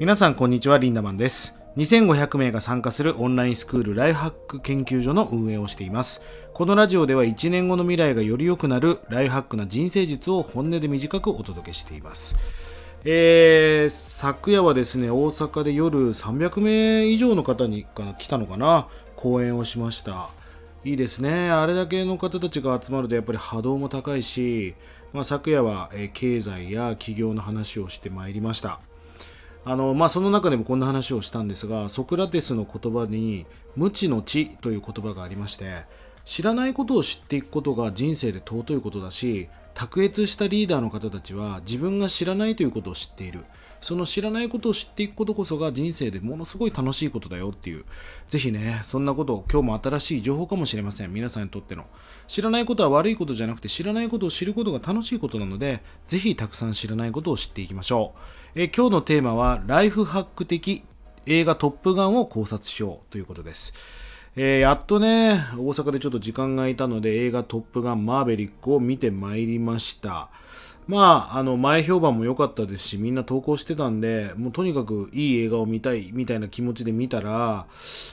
皆さんこんにちはリンダマンです。2500名が参加するオンラインスクールライフハック研究所の運営をしています。このラジオでは1年後の未来がより良くなるライフハックな人生術を本音で短くお届けしています。えー、昨夜はですね大阪で夜300名以上の方にか来たのかな講演をしました。いいですね。あれだけの方たちが集まるとやっぱり波動も高いし、まあ、昨夜は、え経済や企業の話をしてまいりました。あのまあ、その中でもこんな話をしたんですがソクラテスの言葉に無知の知という言葉がありまして知らないことを知っていくことが人生で尊いことだし卓越したリーダーの方たちは自分が知らないということを知っている。その知らないことを知っていくことこそが人生でものすごい楽しいことだよっていう。ぜひねそんなことを今日も新しい情報かもしれません。皆さんにとっての。知らないことは悪いことじゃなくて知らないことを知ることが楽しいことなのでぜひたくさん知らないことを知っていきましょう。え今日のテーマはライフハック的映画トップガンを考察しようということです。えー、やっとね、大阪でちょっと時間が空いたので映画トップガンマーベリックを見てまいりました。まあ、あの、前評判も良かったですし、みんな投稿してたんで、もうとにかくいい映画を見たいみたいな気持ちで見たら、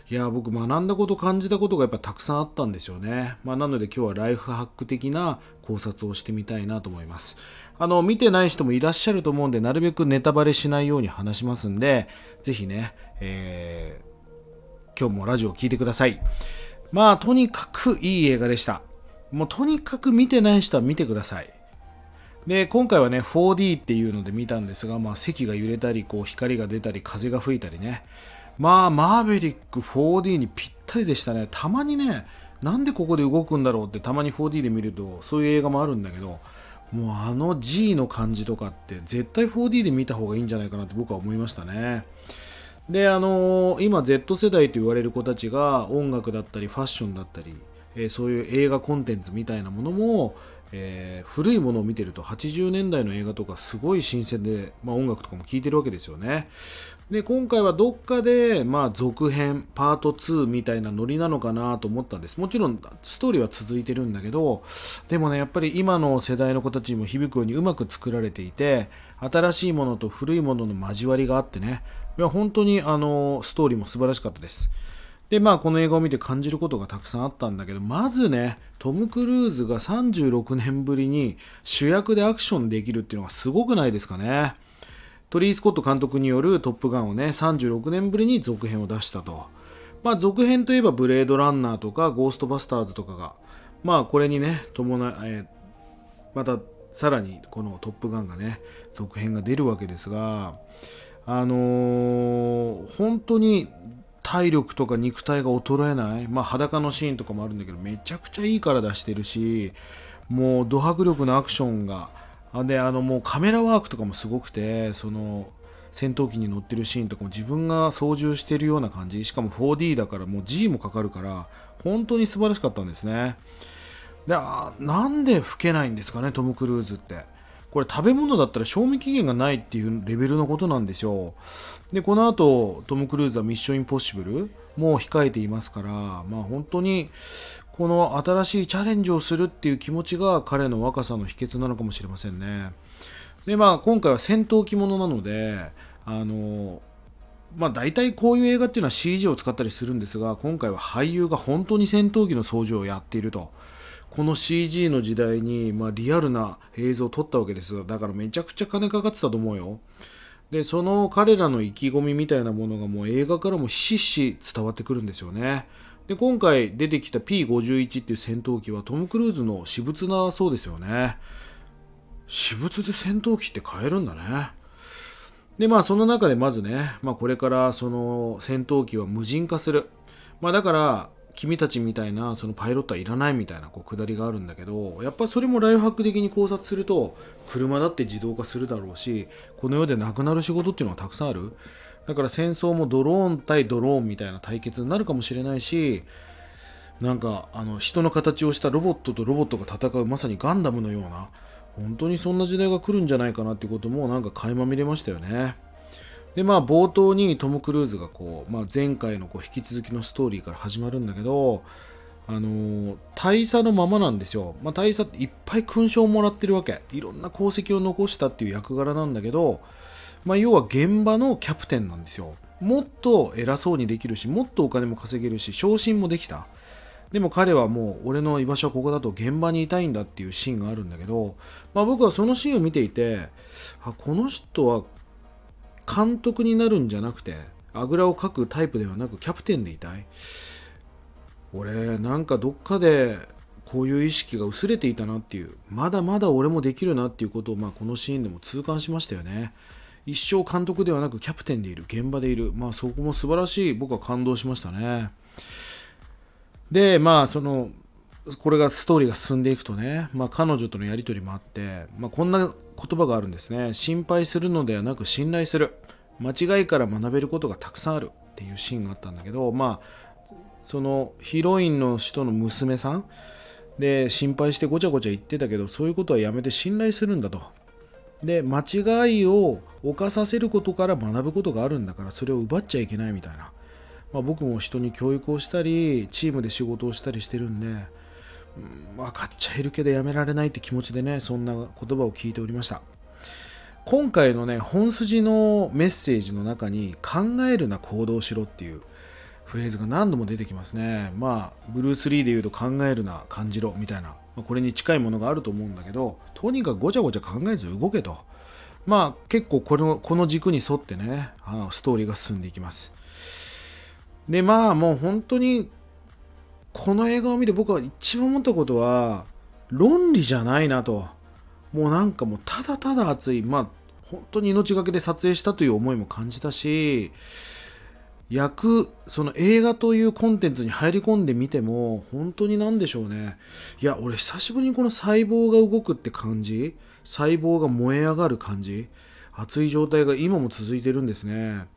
いや、僕学んだこと、感じたことがやっぱたくさんあったんですよね。まあ、なので今日はライフハック的な考察をしてみたいなと思います。あの、見てない人もいらっしゃると思うんで、なるべくネタバレしないように話しますんで、ぜひね、えー、今日もラジオを聴いてください。まあ、とにかくいい映画でした。もうとにかく見てない人は見てください。で今回はね 4D っていうので見たんですが、まあ、席が揺れたりこう光が出たり風が吹いたりね。まあマーベリック 4D にぴったりでしたね。たまにねなんでここで動くんだろうってたまに 4D で見るとそういう映画もあるんだけどもうあの G の感じとかって絶対 4D で見た方がいいんじゃないかなって僕は思いましたね。であのー、今 Z 世代と言われる子たちが音楽だったりファッションだったり、えー、そういう映画コンテンツみたいなものもえー、古いものを見てると80年代の映画とかすごい新鮮で、まあ、音楽とかも聴いてるわけですよね。で今回はどっかで、まあ、続編パート2みたいなノリなのかなと思ったんですもちろんストーリーは続いてるんだけどでもねやっぱり今の世代の子たちにも響くようにうまく作られていて新しいものと古いものの交わりがあってねいや本当にあのストーリーも素晴らしかったです。でまあこの映画を見て感じることがたくさんあったんだけどまずねトム・クルーズが36年ぶりに主役でアクションできるっていうのがすごくないですかね。トリー・スコット監督による「トップガン」をね36年ぶりに続編を出したと。まあ続編といえばブレードランナーとかゴーストバスターズとかがまあこれにね伴い、え、またさらにこの「トップガン」がね続編が出るわけですがあのー、本当に体力とか肉体が衰えない、まあ、裸のシーンとかもあるんだけどめちゃくちゃいい体してるしもうド迫力のアクションがであのもうカメラワークとかもすごくてその戦闘機に乗ってるシーンとかも自分が操縦してるような感じ。しかも 4D だからもう G もかかるから本当に素晴らしかったんですね。であなんで老けないんですかねトム・クルーズって。これ食べ物だったら賞味期限がないっていうレベルのことなんですよでこの後トム・クルーズはミッション・インポッシブルも控えていますから、まあ、本当にこの新しいチャレンジをするっていう気持ちが彼の若さの秘訣なのかもしれませんね。でまあ今回は戦闘機ものなのであのまあ大体こういう映画っていうのは CG を使ったりするんですが今回は俳優が本当に戦闘機の操縦をやっているとこの CG の時代に、まあ、リアルな映像を撮ったわけですだからめちゃくちゃ金かかってたと思うよ。でその彼らの意気込みみたいなものがもう映画からもひしひし伝わってくるんですよね。で今回出てきた P51 っていう戦闘機はトム・クルーズの私物なそうですよね。私物で戦闘機って買えるんだね。でまあその中でまずね、まあ、これからその戦闘機は無人化する。まあだから君たちみたいなそのパイロットはいらないみたいなこう下りがあるんだけどやっぱそれもライフハック的に考察すると車だって自動化するだろうしこの世でなくなる仕事っていうのはたくさんあるだから戦争もドローン対ドローンみたいな対決になるかもしれないしなんかあの人の形をしたロボットとロボットが戦うまさにガンダムのような本当にそんな時代が来るんじゃないかなってこともなんか垣間見れましたよね。でまあ冒頭にトム・クルーズがこう、まあ、前回のこう引き続きのストーリーから始まるんだけどあの、大佐のままなんですよ、まあ、大佐っていっぱい勲章をもらってるわけ。いろんな功績を残したっていう役柄なんだけどまあ、要は現場のキャプテンなんですよ。もっと偉そうにできるしもっとお金も稼げるし昇進もできた。でも彼はもう俺の居場所はここだと現場にいたいんだっていうシーンがあるんだけど、まあ、僕はそのシーンを見ていてあこの人は監督になるんじゃなくてあぐらをかくタイプではなくキャプテンでいたい。俺なんかどっかでこういう意識が薄れていたなっていうまだまだ俺もできるなっていうことを、まあ、このシーンでも痛感しましたよね。一生監督ではなくキャプテンでいる現場でいる。まあそこも素晴らしい僕は感動しましたね。でまあそのこれがストーリーが進んでいくとね、まあ、彼女とのやり取りもあって、まあ、こんな言葉があるんですね。心配するのではなく信頼する。間違いから学べることがたくさんある。っていうシーンがあったんだけどまあそのヒロインの人の娘さんで心配してごちゃごちゃ言ってたけどそういうことはやめて信頼するんだと。で間違いを犯させることから学ぶことがあるんだからそれを奪っちゃいけないみたいな。まあ、僕も人に教育をしたりチームで仕事をしたりしてるんで、分かっちゃいるけどやめられないって気持ちでねそんな言葉を聞いておりました。今回のね本筋のメッセージの中に考えるな行動しろっていうフレーズが何度も出てきますね。まあブルース・リーで言うと考えるな感じろみたいな。これに近いものがあると思うんだけどとにかくごちゃごちゃ考えず動けと。まあ結構このこの軸に沿ってねあのストーリーが進んでいきます。でまあもう本当にこの映画を見て僕は一番思ったことは論理じゃないなと。もうなんかもうただただ熱い。まあ本当に命がけで撮影したという思いも感じたし役その映画というコンテンツに入り込んでみても本当に何でしょうね。いや俺久しぶりにこの細胞が動くって感じ。細胞が燃え上がる感じ。熱い状態が今も続いてるんですね。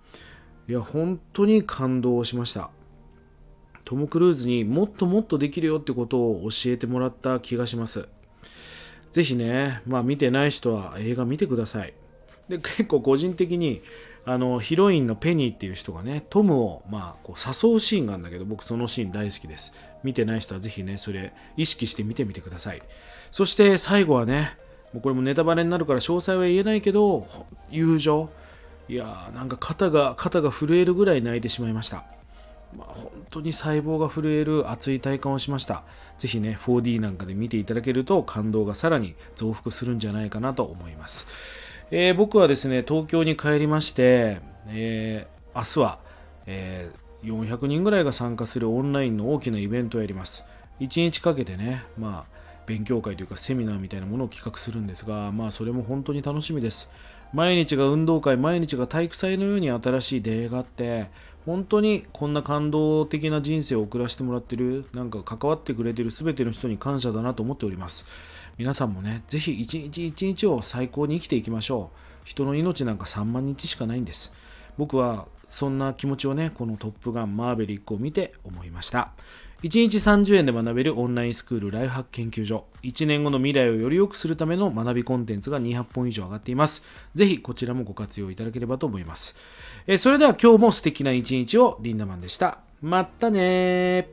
いや本当に感動しました。トム・クルーズにもっともっとできるよってことを教えてもらった気がします。ぜひね、まあ、見てない人は映画見てください。で結構個人的にあのヒロインのペニーっていう人がねトムを、まあ、こう誘うシーンがあるんだけど僕そのシーン大好きです。見てない人はぜひねそれ意識して見てみてください。そして最後はねもうこれもネタバレになるから詳細は言えないけど友情。いやーなんか肩が肩が震えるぐらい泣いてしまいました、まあ、本当に細胞が震える熱い体感をしました。ぜひね 4D なんかで見ていただけると感動がさらに増幅するんじゃないかなと思います、えー、僕はですね東京に帰りまして、えー、明日は、えー、400人ぐらいが参加するオンラインの大きなイベントをやります。1日かけてねまあ勉強会というかセミナーみたいなものを企画するんですが、まあそれも本当に楽しみです。毎日が運動会、毎日が体育祭のように新しい出会いがあって、本当にこんな感動的な人生を送らせてもらってる、なんか関わってくれてる全ての人に感謝だなと思っております。皆さんもね、ぜひ一日一日を最高に生きていきましょう。人の命なんか3万日しかないんです。僕はそんな気持ちをね、このトップガンマーベリックを見て思いました。1日30円で学べるオンラインスクールライフハック研究所。1年後の未来をより良くするための学びコンテンツが200本以上上がっています。ぜひこちらもご活用いただければと思います。えそれでは今日も素敵な一日をリンダマンでした。またね